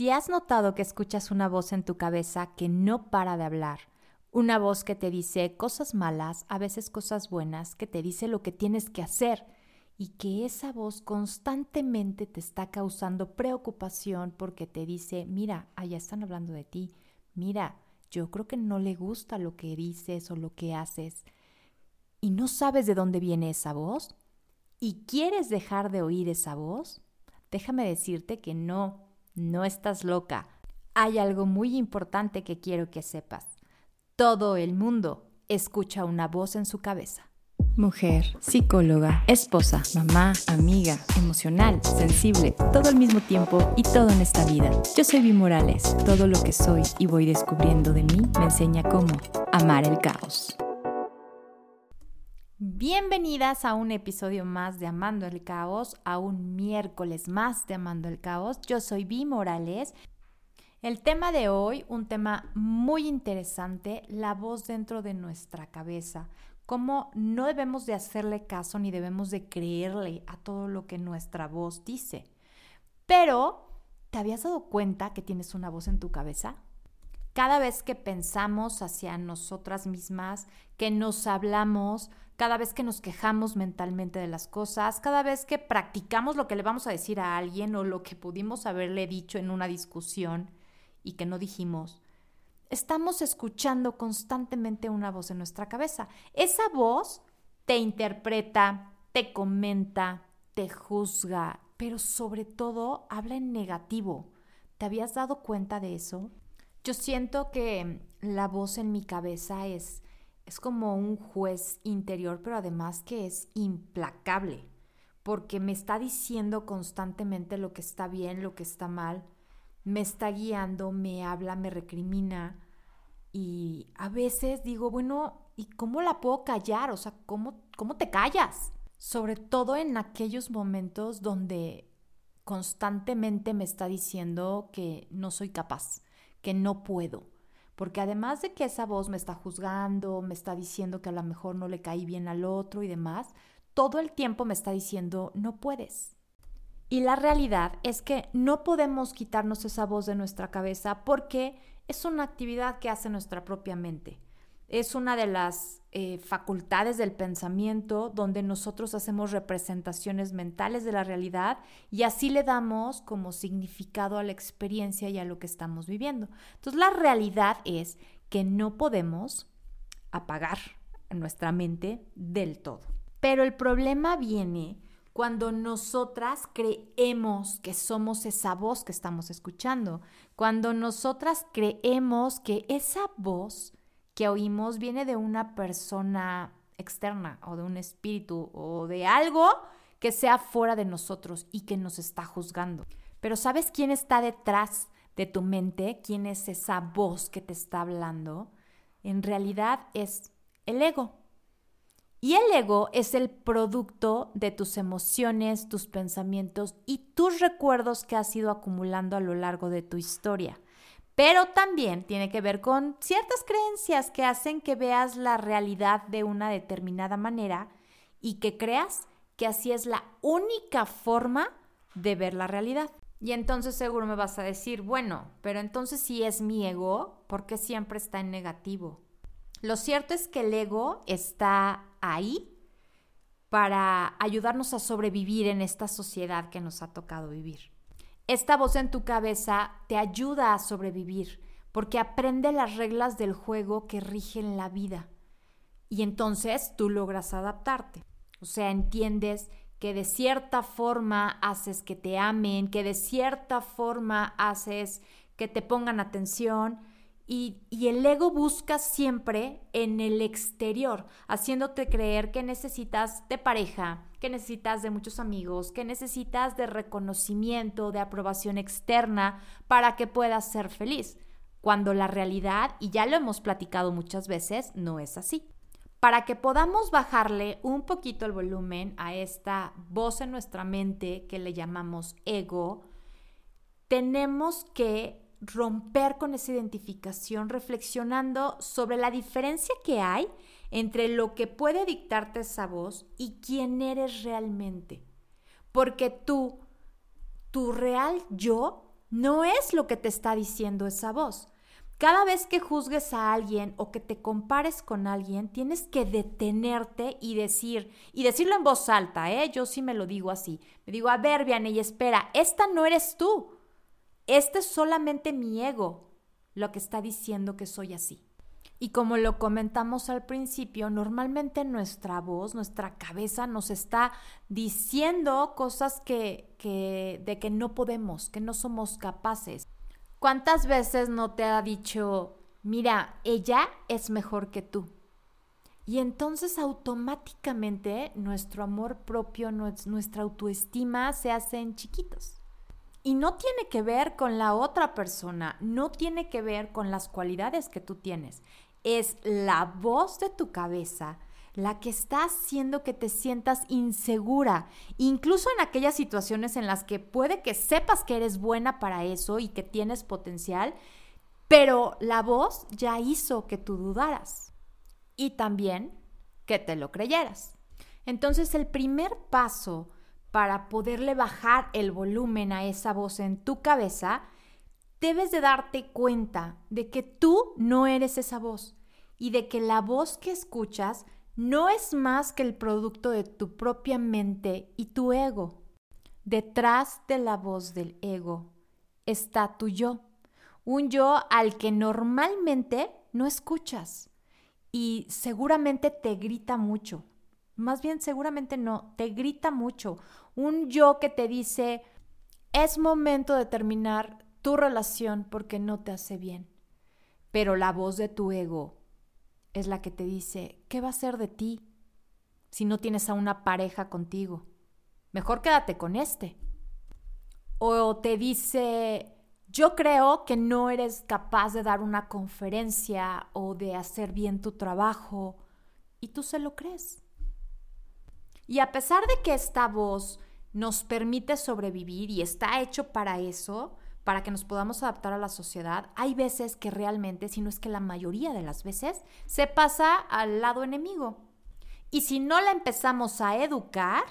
Si has notado que escuchas una voz en tu cabeza que no para de hablar, una voz que te dice cosas malas, a veces cosas buenas, que te dice lo que tienes que hacer y que esa voz constantemente te está causando preocupación porque te dice, mira, allá están hablando de ti, mira, yo creo que no le gusta lo que dices o lo que haces. Y no sabes de dónde viene esa voz y quieres dejar de oír esa voz, déjame decirte que no, no estás loca. Hay algo muy importante que quiero que sepas. Todo el mundo escucha una voz en su cabeza. Mujer, psicóloga, esposa, mamá, amiga, emocional, sensible, todo al mismo tiempo y todo en esta vida. Yo soy Vi Morales. Todo lo que soy y voy descubriendo de mí me enseña cómo amar el caos. Bienvenidas a un episodio más de Amando el Caos, a un miércoles más de Amando el Caos. Yo soy Vi Morales. El tema de hoy, un tema muy interesante, la voz dentro de nuestra cabeza. Cómo no debemos de hacerle caso ni debemos de creerle a todo lo que nuestra voz dice. Pero, ¿te habías dado cuenta que tienes una voz en tu cabeza? Cada vez que pensamos hacia nosotras mismas, que nos hablamos, cada vez que nos quejamos mentalmente de las cosas, cada vez que practicamos lo que le vamos a decir a alguien o lo que pudimos haberle dicho en una discusión y que no dijimos, estamos escuchando constantemente una voz en nuestra cabeza. Esa voz te interpreta, te comenta, te juzga, pero sobre todo habla en negativo. ¿Te habías dado cuenta de eso? Yo siento que la voz en mi cabeza es es como un juez interior, pero además que es implacable, porque me está diciendo constantemente lo que está bien, lo que está mal, me está guiando, me habla, me recrimina y a veces digo, bueno, ¿y cómo la puedo callar? O sea, ¿cómo, cómo te callas? Sobre todo en aquellos momentos donde constantemente me está diciendo que no soy capaz, que no puedo porque además de que esa voz me está juzgando, me está diciendo que a lo mejor no le caí bien al otro y demás, todo el tiempo me está diciendo, no puedes. Y la realidad es que no podemos quitarnos esa voz de nuestra cabeza porque es una actividad que hace nuestra propia mente es una de las eh, facultades del pensamiento donde nosotros hacemos representaciones mentales de la realidad y así le damos como significado a la experiencia y a lo que estamos viviendo. Entonces la realidad es que no podemos apagar nuestra mente del todo. Pero el problema viene cuando nosotras creemos que somos esa voz que estamos escuchando, cuando nosotras creemos que esa voz que oímos viene de una persona externa o de un espíritu o de algo que sea fuera de nosotros y que nos está juzgando. Pero ¿sabes quién está detrás de tu mente? ¿Quién es esa voz que te está hablando? En realidad es el ego. Y el ego es el producto de tus emociones, tus pensamientos y tus recuerdos que has ido acumulando a lo largo de tu historia pero también tiene que ver con ciertas creencias que hacen que veas la realidad de una determinada manera y que creas que así es la única forma de ver la realidad. Y entonces seguro me vas a decir, bueno, pero entonces si es mi ego, ¿por qué siempre está en negativo? Lo cierto es que el ego está ahí para ayudarnos a sobrevivir en esta sociedad que nos ha tocado vivir. Esta voz en tu cabeza te ayuda a sobrevivir porque aprende las reglas del juego que rigen la vida. Y entonces tú logras adaptarte. O sea, entiendes que de cierta forma haces que te amen, que de cierta forma haces que te pongan atención, y, el ego busca siempre en el exterior, haciéndote creer que necesitas de pareja, que necesitas de muchos amigos, que necesitas de reconocimiento, de aprobación externa para que puedas ser feliz, cuando la realidad, y ya lo hemos platicado muchas veces, no es así. Para que podamos bajarle un poquito el volumen a esta voz en nuestra mente que le llamamos ego, tenemos que romper con esa identificación reflexionando sobre la diferencia que hay entre lo que puede dictarte esa voz y quién eres realmente. Porque tú, tu real yo, no es lo que te está diciendo esa voz. Cada vez que juzgues a alguien o que te compares con alguien, tienes que detenerte y decir, y decirlo en voz alta, ¿eh? Yo sí me lo digo así. Me digo, a ver, Vianney, espera, esta no eres tú. Este es solamente mi ego lo que está diciendo que soy así. Y como lo comentamos al principio, normalmente nuestra voz, nuestra cabeza nos está diciendo cosas que, que, de que no podemos, que no somos capaces. ¿Cuántas veces no te ha dicho, mira, ella es mejor que tú? Y entonces automáticamente nuestro amor propio, nuestra autoestima se hacen chiquitos. Y no tiene que ver con la otra persona, no tiene que ver con las cualidades que tú tienes es la voz de tu cabeza la que está haciendo que te sientas insegura, incluso en aquellas situaciones en las que puede que sepas que eres buena para eso y que tienes potencial, pero la voz ya hizo que tú dudaras y también que te lo creyeras. Entonces el primer paso para poderle bajar el volumen a esa voz en tu cabeza debes de darte cuenta de que tú no eres esa voz y de que la voz que escuchas no es más que el producto de tu propia mente y tu ego. Detrás de la voz del ego está tu yo, un yo al que normalmente no escuchas y seguramente te grita mucho. Más bien seguramente no, te grita mucho. Un yo que te dice, es momento de terminar tu relación porque no te hace bien. Pero la voz de tu ego es la que te dice, ¿qué va a ser de ti si no tienes a una pareja contigo? Mejor quédate con este. O te dice, yo creo que no eres capaz de dar una conferencia o de hacer bien tu trabajo y tú se lo crees. Y a pesar de que esta voz nos permite sobrevivir y está hecho para eso, para que nos podamos adaptar a la sociedad, hay veces que realmente, si no es que la mayoría de las veces, se pasa al lado enemigo. Y si no la empezamos a educar,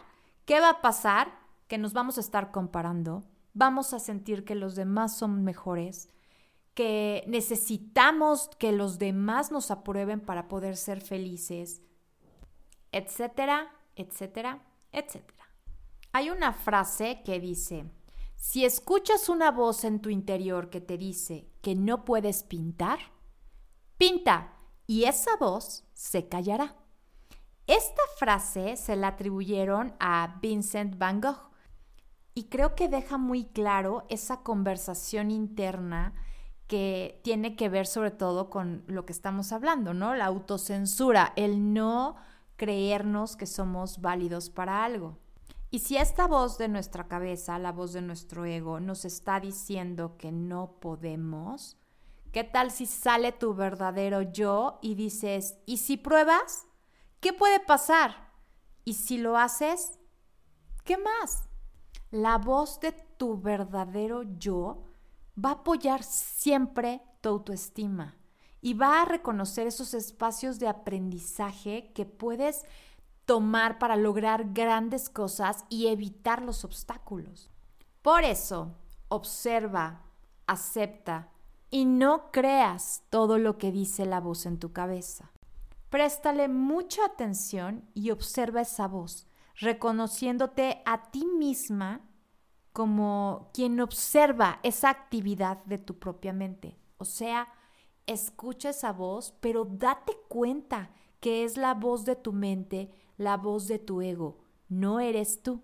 ¿qué va a pasar? Que nos vamos a estar comparando, vamos a sentir que los demás son mejores, que necesitamos que los demás nos aprueben para poder ser felices, etcétera, etcétera, etcétera. Hay una frase que dice, si escuchas una voz en tu interior que te dice que no puedes pintar, pinta y esa voz se callará. Esta frase se la atribuyeron a Vincent Van Gogh y creo que deja muy claro esa conversación interna que tiene que ver sobre todo con lo que estamos hablando, ¿no? La autocensura, el no creernos que somos válidos para algo. Y si esta voz de nuestra cabeza, la voz de nuestro ego, nos está diciendo que no podemos, ¿qué tal si sale tu verdadero yo y dices, ¿y si pruebas? ¿Qué puede pasar? ¿Y si lo haces? ¿Qué más? La voz de tu verdadero yo va a apoyar siempre tu autoestima y va a reconocer esos espacios de aprendizaje que puedes tomar para lograr grandes cosas y evitar los obstáculos. Por eso, observa, acepta y no creas todo lo que dice la voz en tu cabeza. Préstale mucha atención y observa esa voz, reconociéndote a ti misma como quien observa esa actividad de tu propia mente. O sea, escucha esa voz, pero date cuenta que es la voz de tu mente la voz de tu ego, no eres tú.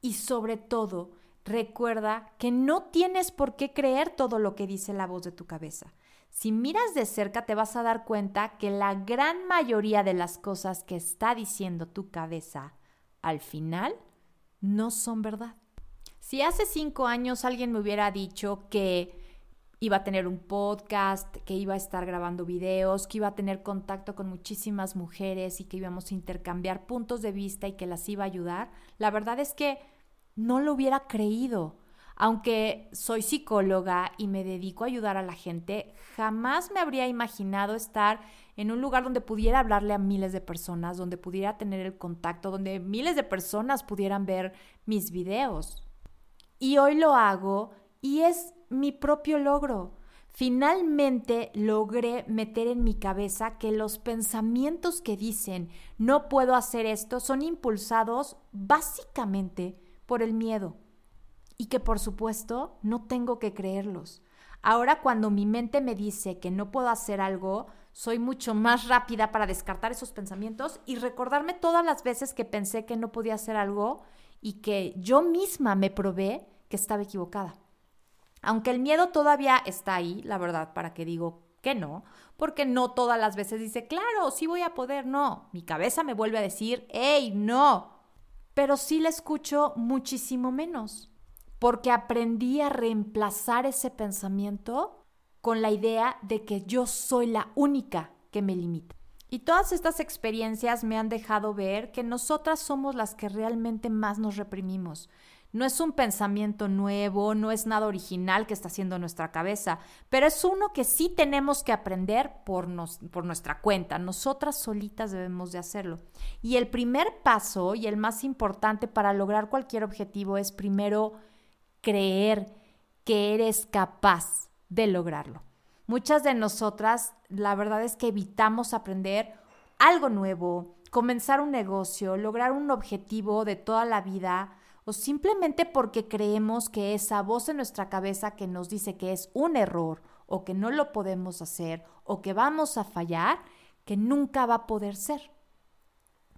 Y sobre todo, recuerda que no tienes por qué creer todo lo que dice la voz de tu cabeza. Si miras de cerca te vas a dar cuenta que la gran mayoría de las cosas que está diciendo tu cabeza al final no son verdad. Si hace cinco años alguien me hubiera dicho que iba a tener un podcast, que iba a estar grabando videos, que iba a tener contacto con muchísimas mujeres y que íbamos a intercambiar puntos de vista y que las iba a ayudar, la verdad es que no lo hubiera creído. Aunque soy psicóloga y me dedico a ayudar a la gente, jamás me habría imaginado estar en un lugar donde pudiera hablarle a miles de personas, donde pudiera tener el contacto, donde miles de personas pudieran ver mis videos. Y hoy lo hago y es mi propio logro. Finalmente logré meter en mi cabeza que los pensamientos que dicen no puedo hacer esto son impulsados básicamente por el miedo y que por supuesto no tengo que creerlos. Ahora cuando mi mente me dice que no puedo hacer algo, soy mucho más rápida para descartar esos pensamientos y recordarme todas las veces que pensé que no podía hacer algo y que yo misma me probé que estaba equivocada. Aunque el miedo todavía está ahí, la verdad, para que digo que no, porque no todas las veces dice, claro, sí voy a poder, no. Mi cabeza me vuelve a decir, hey, no. Pero sí la escucho muchísimo menos, porque aprendí a reemplazar ese pensamiento con la idea de que yo soy la única que me limita. Y todas estas experiencias me han dejado ver que nosotras somos las que realmente más nos reprimimos. No es un pensamiento nuevo, no es nada original que está haciendo nuestra cabeza, pero es uno que sí tenemos que aprender por, por nuestra cuenta. Nosotras solitas debemos de hacerlo. Y el primer paso y el más importante para lograr cualquier objetivo es primero creer que eres capaz de lograrlo. Muchas de nosotras, la verdad es que evitamos aprender algo nuevo, comenzar un negocio, lograr un objetivo de toda la vida o simplemente porque creemos que esa voz en nuestra cabeza que nos dice que es un error o que no lo podemos hacer o que vamos a fallar, que nunca va a poder ser.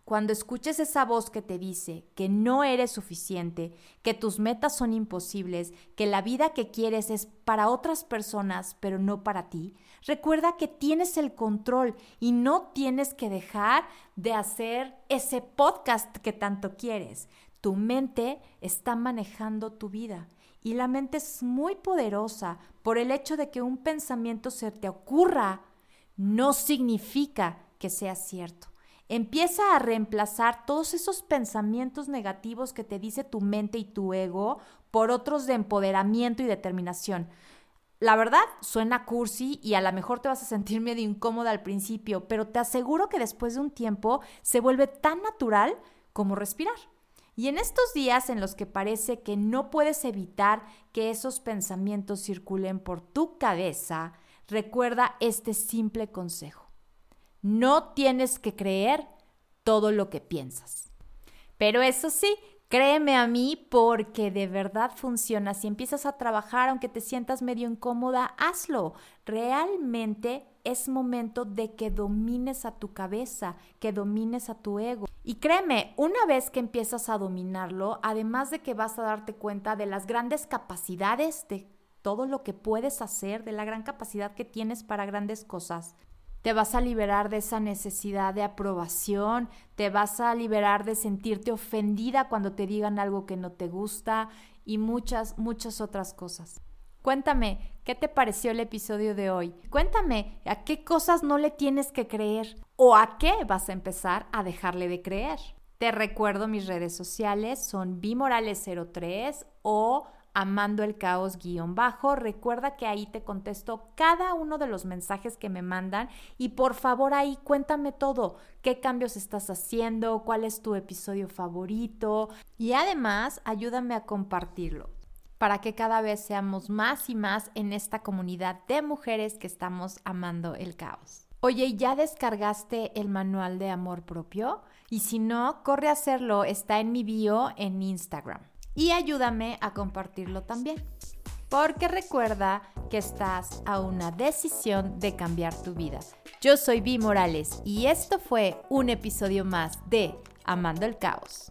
Cuando escuches esa voz que te dice que no eres suficiente, que tus metas son imposibles, que la vida que quieres es para otras personas pero no para ti, recuerda que tienes el control y no tienes que dejar de hacer ese podcast que tanto quieres. Tu mente está manejando tu vida y la mente es muy poderosa por el hecho de que un pensamiento se te ocurra no significa que sea cierto. Empieza a reemplazar todos esos pensamientos negativos que te dice tu mente y tu ego por otros de empoderamiento y determinación. La verdad, suena cursi y a lo mejor te vas a sentir medio incómoda al principio, pero te aseguro que después de un tiempo se vuelve tan natural como respirar. Y en estos días en los que parece que no puedes evitar que esos pensamientos circulen por tu cabeza, recuerda este simple consejo. No tienes que creer todo lo que piensas. Pero eso sí, créeme a mí porque de verdad funciona. Si empiezas a trabajar, aunque te sientas medio incómoda, hazlo. Realmente es momento de que domines a tu cabeza, que domines a tu ego. Y créeme, una vez que empiezas a dominarlo, además de que vas a darte cuenta de las grandes capacidades, de todo lo que puedes hacer, de la gran capacidad que tienes para grandes cosas, te vas a liberar de esa necesidad de aprobación, te vas a liberar de sentirte ofendida cuando te digan algo que no te gusta y muchas, muchas otras cosas. Cuéntame, ¿qué te pareció el episodio de hoy? Cuéntame, ¿a qué cosas no le tienes que creer? ¿O a qué vas a empezar a dejarle de creer? Te recuerdo mis redes sociales son bimorales03 o amando el caos guion bajo. Recuerda que ahí te contesto cada uno de los mensajes que me mandan y por favor ahí cuéntame todo, qué cambios estás haciendo, cuál es tu episodio favorito y además ayúdame a compartirlo para que cada vez seamos más y más en esta comunidad de mujeres que estamos amando el caos. Oye, ¿ya descargaste el manual de amor propio? Y si no, corre a hacerlo, está en mi bio en Instagram. Y ayúdame a compartirlo también. Porque recuerda que estás a una decisión de cambiar tu vida. Yo soy Vi Morales y esto fue un episodio más de Amando el Caos.